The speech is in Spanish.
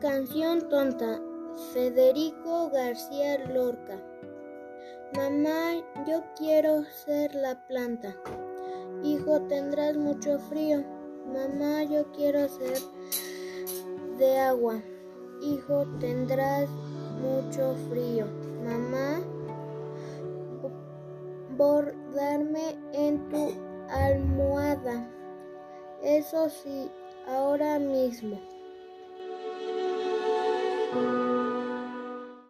Canción tonta. Federico García Lorca. Mamá, yo quiero ser la planta. Hijo, tendrás mucho frío. Mamá, yo quiero ser de agua. Hijo, tendrás mucho frío. Mamá, bordarme en tu almohada. Eso sí, ahora mismo.